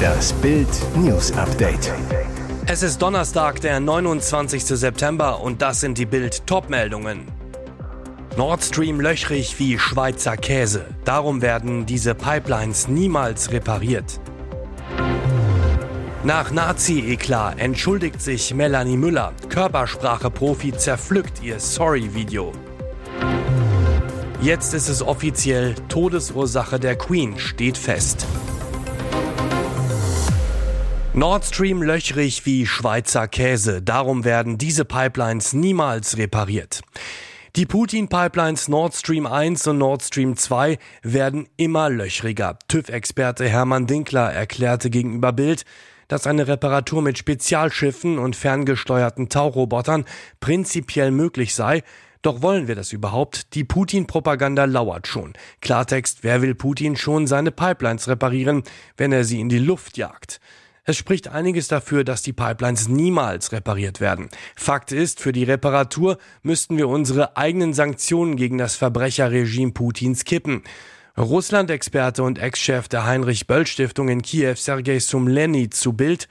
Das Bild News Update. Es ist Donnerstag, der 29. September und das sind die Bild Topmeldungen. Nord Stream löchrig wie Schweizer Käse. Darum werden diese Pipelines niemals repariert. Nach Nazi-Eklat entschuldigt sich Melanie Müller. Körpersprache-Profi zerpflückt ihr Sorry-Video. Jetzt ist es offiziell, Todesursache der Queen steht fest. Nord Stream löchrig wie Schweizer Käse. Darum werden diese Pipelines niemals repariert. Die Putin-Pipelines Nord Stream 1 und Nord Stream 2 werden immer löchriger. TÜV-Experte Hermann Dinkler erklärte gegenüber Bild, dass eine Reparatur mit Spezialschiffen und ferngesteuerten Taurobotern prinzipiell möglich sei, doch wollen wir das überhaupt? Die Putin-Propaganda lauert schon. Klartext, wer will Putin schon seine Pipelines reparieren, wenn er sie in die Luft jagt? Es spricht einiges dafür, dass die Pipelines niemals repariert werden. Fakt ist, für die Reparatur müssten wir unsere eigenen Sanktionen gegen das Verbrecherregime Putins kippen. Russland-Experte und Ex-Chef der Heinrich-Böll-Stiftung in Kiew, Sergei Sumleni, zu Bild.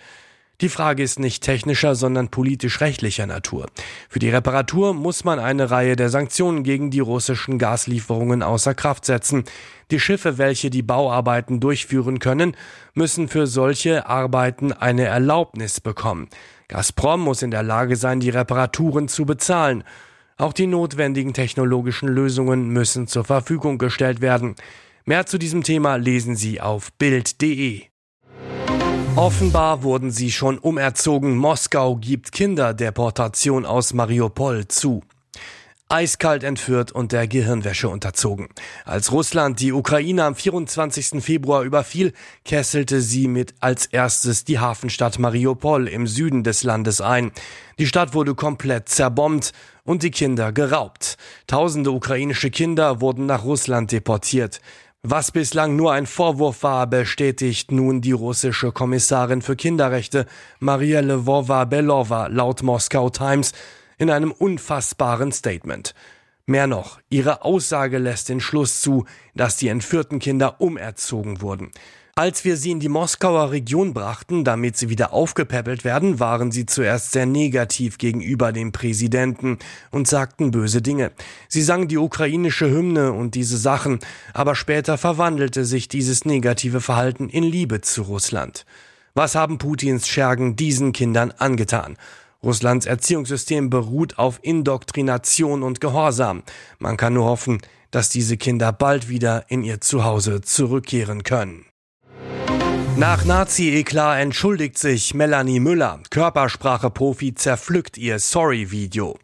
Die Frage ist nicht technischer, sondern politisch-rechtlicher Natur. Für die Reparatur muss man eine Reihe der Sanktionen gegen die russischen Gaslieferungen außer Kraft setzen. Die Schiffe, welche die Bauarbeiten durchführen können, müssen für solche Arbeiten eine Erlaubnis bekommen. Gazprom muss in der Lage sein, die Reparaturen zu bezahlen. Auch die notwendigen technologischen Lösungen müssen zur Verfügung gestellt werden. Mehr zu diesem Thema lesen Sie auf Bild.de. Offenbar wurden sie schon umerzogen. Moskau gibt Kinderdeportation aus Mariupol zu eiskalt entführt und der Gehirnwäsche unterzogen. Als Russland die Ukraine am 24. Februar überfiel, kesselte sie mit als erstes die Hafenstadt Mariupol im Süden des Landes ein. Die Stadt wurde komplett zerbombt und die Kinder geraubt. Tausende ukrainische Kinder wurden nach Russland deportiert. Was bislang nur ein Vorwurf war, bestätigt nun die russische Kommissarin für Kinderrechte Maria Lvova-Belova laut Moskau Times in einem unfassbaren Statement. Mehr noch, ihre Aussage lässt den Schluss zu, dass die entführten Kinder umerzogen wurden. Als wir sie in die Moskauer Region brachten, damit sie wieder aufgepäppelt werden, waren sie zuerst sehr negativ gegenüber dem Präsidenten und sagten böse Dinge. Sie sangen die ukrainische Hymne und diese Sachen, aber später verwandelte sich dieses negative Verhalten in Liebe zu Russland. Was haben Putins Schergen diesen Kindern angetan? Russlands Erziehungssystem beruht auf Indoktrination und Gehorsam. Man kann nur hoffen, dass diese Kinder bald wieder in ihr Zuhause zurückkehren können. Nach Nazi-Eklat entschuldigt sich Melanie Müller. Körpersprache-Profi zerpflückt ihr Sorry-Video.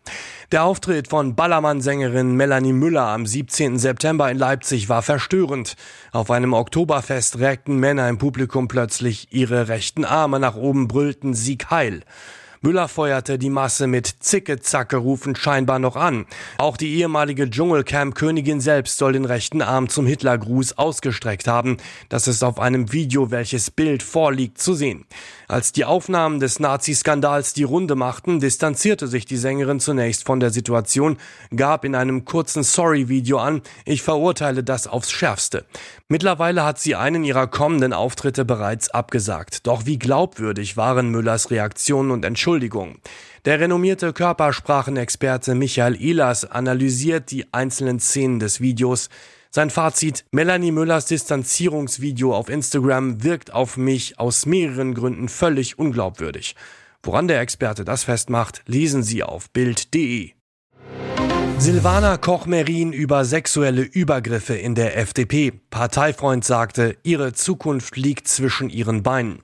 Der Auftritt von Ballermann-Sängerin Melanie Müller am 17. September in Leipzig war verstörend. Auf einem Oktoberfest reckten Männer im Publikum plötzlich ihre rechten Arme nach oben, brüllten Sieg heil. Müller feuerte die Masse mit Zicke-Zacke-Rufen scheinbar noch an. Auch die ehemalige Dschungelcamp-Königin selbst soll den rechten Arm zum Hitlergruß ausgestreckt haben. Das ist auf einem Video, welches Bild vorliegt, zu sehen. Als die Aufnahmen des Nazi-Skandals die Runde machten, distanzierte sich die Sängerin zunächst von der Situation, gab in einem kurzen Sorry-Video an, ich verurteile das aufs Schärfste. Mittlerweile hat sie einen ihrer kommenden Auftritte bereits abgesagt. Doch wie glaubwürdig waren Müllers Reaktionen und Entschuldigungen? Der renommierte Körpersprachenexperte Michael Ehlers analysiert die einzelnen Szenen des Videos. Sein Fazit, Melanie Müllers Distanzierungsvideo auf Instagram wirkt auf mich aus mehreren Gründen völlig unglaubwürdig. Woran der Experte das festmacht, lesen Sie auf Bild.de. Silvana Koch-Merin über sexuelle Übergriffe in der FDP. Parteifreund sagte, ihre Zukunft liegt zwischen ihren Beinen.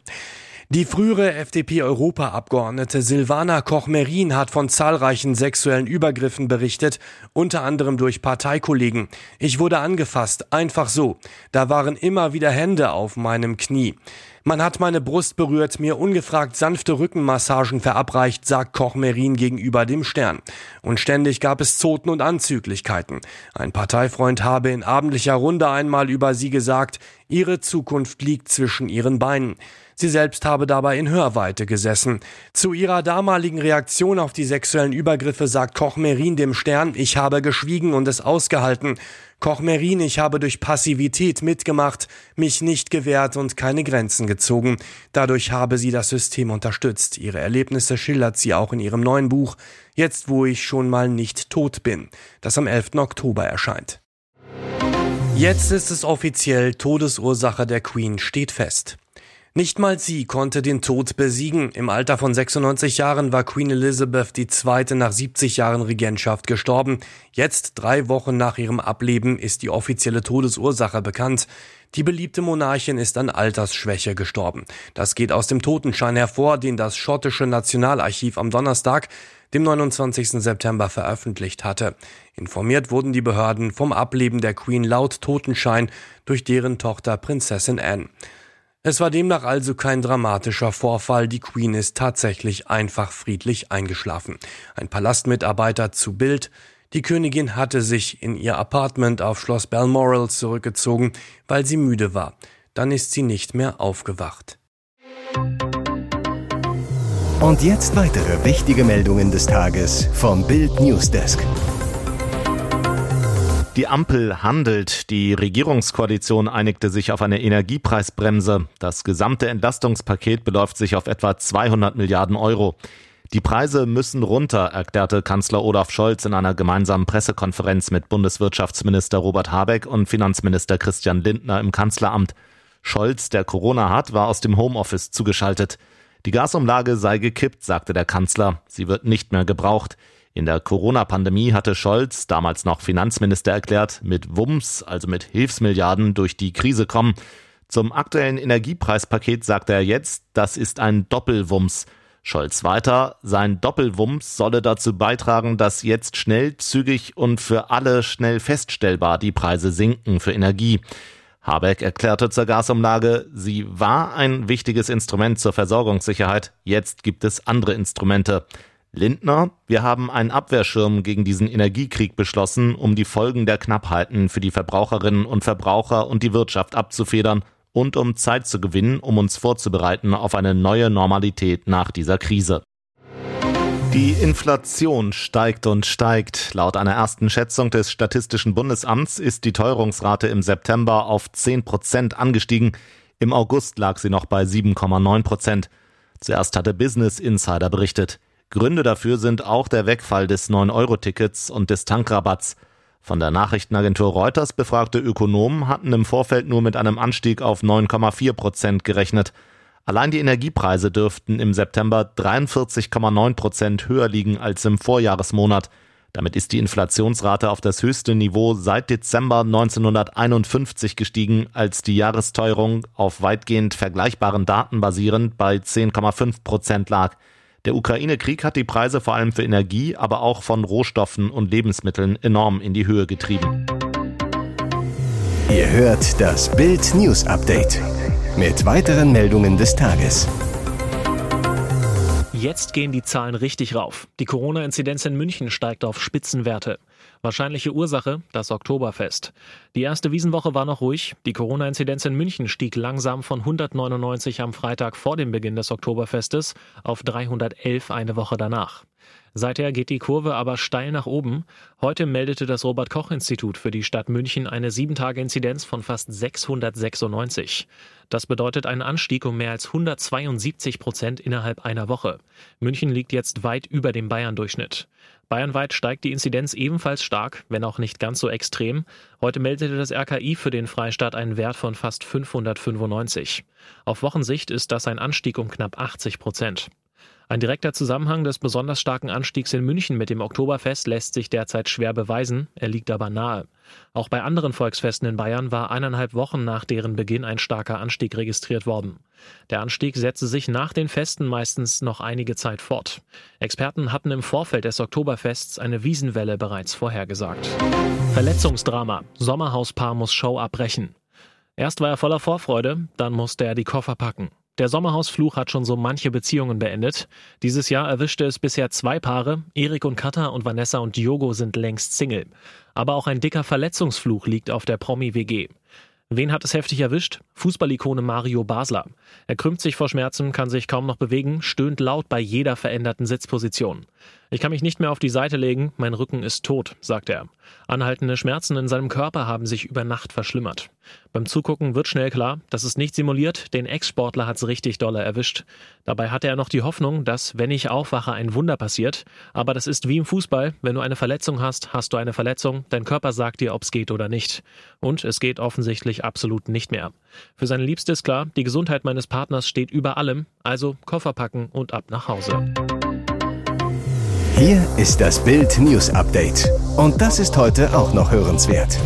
Die frühere FDP-Europaabgeordnete Silvana Koch-Merin hat von zahlreichen sexuellen Übergriffen berichtet, unter anderem durch Parteikollegen. Ich wurde angefasst, einfach so. Da waren immer wieder Hände auf meinem Knie. Man hat meine Brust berührt, mir ungefragt sanfte Rückenmassagen verabreicht, sagt Koch Merin gegenüber dem Stern. Und ständig gab es Zoten und Anzüglichkeiten. Ein Parteifreund habe in abendlicher Runde einmal über sie gesagt, ihre Zukunft liegt zwischen ihren Beinen. Sie selbst habe dabei in Hörweite gesessen. Zu ihrer damaligen Reaktion auf die sexuellen Übergriffe sagt Koch Merin dem Stern, ich habe geschwiegen und es ausgehalten. Koch-Merin, ich habe durch Passivität mitgemacht, mich nicht gewehrt und keine Grenzen gezogen. Dadurch habe sie das System unterstützt. Ihre Erlebnisse schildert sie auch in ihrem neuen Buch, Jetzt wo ich schon mal nicht tot bin, das am 11. Oktober erscheint. Jetzt ist es offiziell, Todesursache der Queen steht fest. Nicht mal sie konnte den Tod besiegen. Im Alter von 96 Jahren war Queen Elizabeth II. nach 70 Jahren Regentschaft gestorben. Jetzt, drei Wochen nach ihrem Ableben, ist die offizielle Todesursache bekannt. Die beliebte Monarchin ist an Altersschwäche gestorben. Das geht aus dem Totenschein hervor, den das schottische Nationalarchiv am Donnerstag, dem 29. September veröffentlicht hatte. Informiert wurden die Behörden vom Ableben der Queen laut Totenschein durch deren Tochter Prinzessin Anne. Es war demnach also kein dramatischer Vorfall, die Queen ist tatsächlich einfach friedlich eingeschlafen. Ein Palastmitarbeiter zu Bild, die Königin hatte sich in ihr Apartment auf Schloss Balmoral zurückgezogen, weil sie müde war. Dann ist sie nicht mehr aufgewacht. Und jetzt weitere wichtige Meldungen des Tages vom Bild Newsdesk. Die Ampel handelt. Die Regierungskoalition einigte sich auf eine Energiepreisbremse. Das gesamte Entlastungspaket beläuft sich auf etwa 200 Milliarden Euro. Die Preise müssen runter, erklärte Kanzler Olaf Scholz in einer gemeinsamen Pressekonferenz mit Bundeswirtschaftsminister Robert Habeck und Finanzminister Christian Lindner im Kanzleramt. Scholz, der Corona hat, war aus dem Homeoffice zugeschaltet. Die Gasumlage sei gekippt, sagte der Kanzler. Sie wird nicht mehr gebraucht. In der Corona-Pandemie hatte Scholz, damals noch Finanzminister, erklärt, mit Wumms, also mit Hilfsmilliarden, durch die Krise kommen. Zum aktuellen Energiepreispaket sagte er jetzt, das ist ein Doppelwumms. Scholz weiter, sein Doppelwumms solle dazu beitragen, dass jetzt schnell, zügig und für alle schnell feststellbar die Preise sinken für Energie. Habeck erklärte zur Gasumlage, sie war ein wichtiges Instrument zur Versorgungssicherheit, jetzt gibt es andere Instrumente. Lindner, wir haben einen Abwehrschirm gegen diesen Energiekrieg beschlossen, um die Folgen der Knappheiten für die Verbraucherinnen und Verbraucher und die Wirtschaft abzufedern und um Zeit zu gewinnen, um uns vorzubereiten auf eine neue Normalität nach dieser Krise. Die Inflation steigt und steigt. Laut einer ersten Schätzung des Statistischen Bundesamts ist die Teuerungsrate im September auf 10 Prozent angestiegen. Im August lag sie noch bei 7,9 Prozent. Zuerst hatte Business Insider berichtet. Gründe dafür sind auch der Wegfall des 9-Euro-Tickets und des Tankrabatts. Von der Nachrichtenagentur Reuters befragte Ökonomen hatten im Vorfeld nur mit einem Anstieg auf 9,4 Prozent gerechnet. Allein die Energiepreise dürften im September 43,9 Prozent höher liegen als im Vorjahresmonat. Damit ist die Inflationsrate auf das höchste Niveau seit Dezember 1951 gestiegen, als die Jahresteuerung auf weitgehend vergleichbaren Daten basierend bei 10,5 Prozent lag. Der Ukraine-Krieg hat die Preise vor allem für Energie, aber auch von Rohstoffen und Lebensmitteln enorm in die Höhe getrieben. Ihr hört das Bild News Update mit weiteren Meldungen des Tages. Jetzt gehen die Zahlen richtig rauf. Die Corona-Inzidenz in München steigt auf Spitzenwerte. Wahrscheinliche Ursache das Oktoberfest. Die erste Wiesenwoche war noch ruhig. Die Corona-Inzidenz in München stieg langsam von 199 am Freitag vor dem Beginn des Oktoberfestes auf 311 eine Woche danach. Seither geht die Kurve aber steil nach oben. Heute meldete das Robert Koch Institut für die Stadt München eine 7-Tage-Inzidenz von fast 696. Das bedeutet einen Anstieg um mehr als 172 Prozent innerhalb einer Woche. München liegt jetzt weit über dem Bayern-Durchschnitt. Bayernweit steigt die Inzidenz ebenfalls stark, wenn auch nicht ganz so extrem. Heute meldete das RKI für den Freistaat einen Wert von fast 595. Auf Wochensicht ist das ein Anstieg um knapp 80 Prozent. Ein direkter Zusammenhang des besonders starken Anstiegs in München mit dem Oktoberfest lässt sich derzeit schwer beweisen, er liegt aber nahe. Auch bei anderen Volksfesten in Bayern war eineinhalb Wochen nach deren Beginn ein starker Anstieg registriert worden. Der Anstieg setzte sich nach den Festen meistens noch einige Zeit fort. Experten hatten im Vorfeld des Oktoberfests eine Wiesenwelle bereits vorhergesagt. Verletzungsdrama. Sommerhauspaar muss Show abbrechen. Erst war er voller Vorfreude, dann musste er die Koffer packen. Der Sommerhausfluch hat schon so manche Beziehungen beendet. Dieses Jahr erwischte es bisher zwei Paare. Erik und Katha und Vanessa und Diogo sind längst Single. Aber auch ein dicker Verletzungsfluch liegt auf der Promi-WG. Wen hat es heftig erwischt? Fußballikone Mario Basler. Er krümmt sich vor Schmerzen, kann sich kaum noch bewegen, stöhnt laut bei jeder veränderten Sitzposition. Ich kann mich nicht mehr auf die Seite legen, mein Rücken ist tot, sagt er. Anhaltende Schmerzen in seinem Körper haben sich über Nacht verschlimmert. Beim Zugucken wird schnell klar, das ist nicht simuliert, den Ex-Sportler hat's richtig dolle erwischt. Dabei hatte er noch die Hoffnung, dass, wenn ich aufwache, ein Wunder passiert. Aber das ist wie im Fußball, wenn du eine Verletzung hast, hast du eine Verletzung, dein Körper sagt dir, ob's geht oder nicht. Und es geht offensichtlich absolut nicht mehr. Für seine Liebste ist klar, die Gesundheit meines Partners steht über allem, also Koffer packen und ab nach Hause. Hier ist das Bild News Update. Und das ist heute auch noch hörenswert.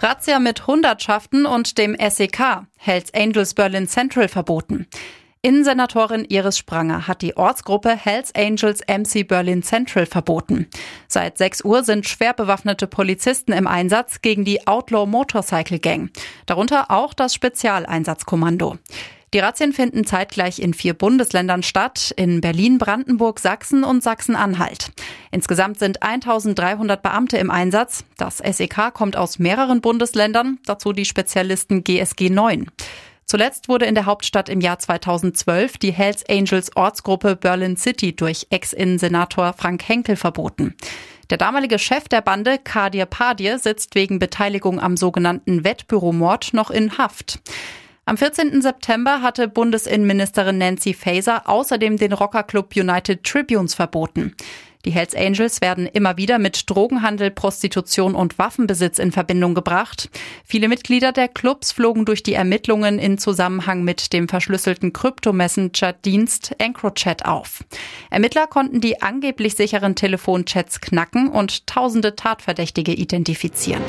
Razzia mit Hundertschaften und dem SEK. Hells Angels Berlin Central verboten. Innensenatorin Iris Spranger hat die Ortsgruppe Hells Angels MC Berlin Central verboten. Seit 6 Uhr sind schwer bewaffnete Polizisten im Einsatz gegen die Outlaw Motorcycle Gang. Darunter auch das Spezialeinsatzkommando. Die Razzien finden zeitgleich in vier Bundesländern statt, in Berlin, Brandenburg, Sachsen und Sachsen-Anhalt. Insgesamt sind 1300 Beamte im Einsatz. Das SEK kommt aus mehreren Bundesländern, dazu die Spezialisten GSG 9. Zuletzt wurde in der Hauptstadt im Jahr 2012 die Hells Angels Ortsgruppe Berlin City durch Ex-Innensenator Frank Henkel verboten. Der damalige Chef der Bande, Kadir Padir, sitzt wegen Beteiligung am sogenannten Wettbüromord noch in Haft. Am 14. September hatte Bundesinnenministerin Nancy Faeser außerdem den Rockerclub United Tribunes verboten. Die Hells Angels werden immer wieder mit Drogenhandel, Prostitution und Waffenbesitz in Verbindung gebracht. Viele Mitglieder der Clubs flogen durch die Ermittlungen in Zusammenhang mit dem verschlüsselten Krypto-Messenger-Dienst EncroChat auf. Ermittler konnten die angeblich sicheren Telefonchats knacken und tausende Tatverdächtige identifizieren.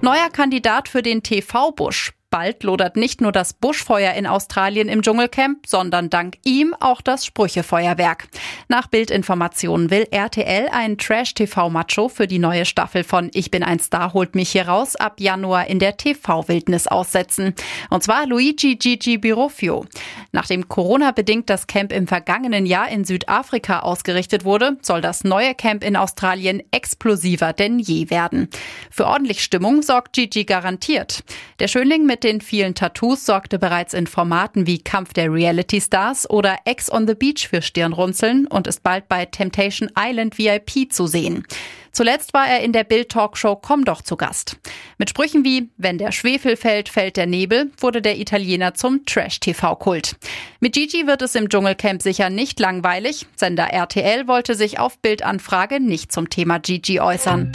Neuer Kandidat für den TV-Busch. Bald lodert nicht nur das Buschfeuer in Australien im Dschungelcamp, sondern dank ihm auch das Sprüchefeuerwerk. Nach Bildinformationen will RTL ein Trash-TV-Macho für die neue Staffel von Ich bin ein Star holt mich hier raus ab Januar in der TV-Wildnis aussetzen. Und zwar Luigi Gigi Birofio. Nachdem Corona-bedingt das Camp im vergangenen Jahr in Südafrika ausgerichtet wurde, soll das neue Camp in Australien explosiver denn je werden. Für ordentlich Stimmung sorgt Gigi garantiert. Der Schönling mit den vielen Tattoos sorgte bereits in Formaten wie Kampf der Reality Stars oder Ex on the Beach für Stirnrunzeln und ist bald bei Temptation Island VIP zu sehen. Zuletzt war er in der Bild-Talkshow Komm doch zu Gast. Mit Sprüchen wie Wenn der Schwefel fällt, fällt der Nebel wurde der Italiener zum Trash-TV-Kult. Mit Gigi wird es im Dschungelcamp sicher nicht langweilig. Sender RTL wollte sich auf Bildanfrage nicht zum Thema Gigi äußern.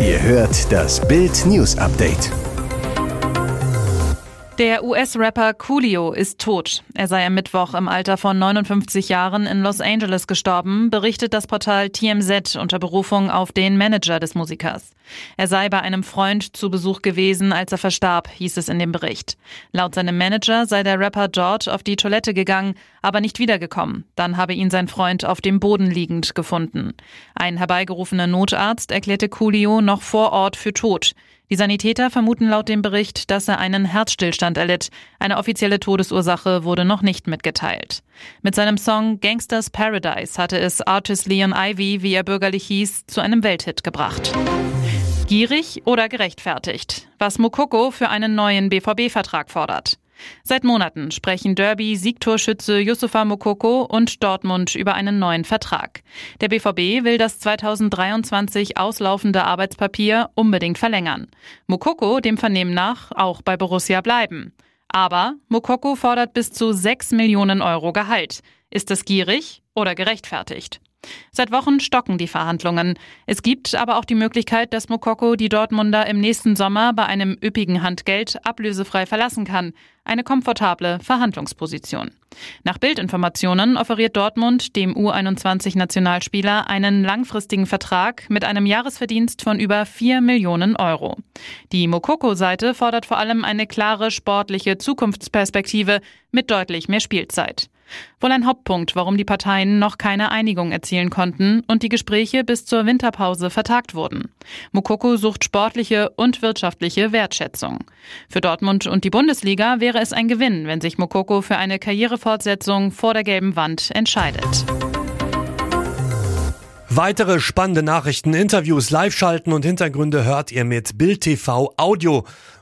Ihr hört das Bild News Update. Der US-Rapper Coolio ist tot. Er sei am Mittwoch im Alter von 59 Jahren in Los Angeles gestorben, berichtet das Portal TMZ unter Berufung auf den Manager des Musikers. Er sei bei einem Freund zu Besuch gewesen, als er verstarb, hieß es in dem Bericht. Laut seinem Manager sei der Rapper dort auf die Toilette gegangen, aber nicht wiedergekommen. Dann habe ihn sein Freund auf dem Boden liegend gefunden. Ein herbeigerufener Notarzt erklärte Coolio noch vor Ort für tot. Die Sanitäter vermuten laut dem Bericht, dass er einen Herzstillstand erlitt. Eine offizielle Todesursache wurde noch nicht mitgeteilt. Mit seinem Song Gangsters Paradise hatte es Artist Leon Ivy, wie er bürgerlich hieß, zu einem Welthit gebracht. Gierig oder gerechtfertigt? Was Mokoko für einen neuen BVB-Vertrag fordert. Seit Monaten sprechen Derby-Siegtorschütze Yusufa Mokoko und Dortmund über einen neuen Vertrag. Der BVB will das 2023 auslaufende Arbeitspapier unbedingt verlängern. Mokoko dem Vernehmen nach auch bei Borussia bleiben. Aber Mokoko fordert bis zu 6 Millionen Euro Gehalt. Ist das gierig oder gerechtfertigt? Seit Wochen stocken die Verhandlungen. Es gibt aber auch die Möglichkeit, dass Mokoko die Dortmunder im nächsten Sommer bei einem üppigen Handgeld ablösefrei verlassen kann. Eine komfortable Verhandlungsposition. Nach Bildinformationen offeriert Dortmund dem U21-Nationalspieler einen langfristigen Vertrag mit einem Jahresverdienst von über 4 Millionen Euro. Die Mokoko-Seite fordert vor allem eine klare sportliche Zukunftsperspektive mit deutlich mehr Spielzeit. Wohl ein Hauptpunkt, warum die Parteien noch keine Einigung erzielen konnten und die Gespräche bis zur Winterpause vertagt wurden. Mukoko sucht sportliche und wirtschaftliche Wertschätzung. Für Dortmund und die Bundesliga wäre es ein Gewinn, wenn sich Mukoko für eine Karrierefortsetzung vor der gelben Wand entscheidet. Weitere spannende Nachrichten, Interviews, Live-Schalten und Hintergründe hört ihr mit Bild TV Audio.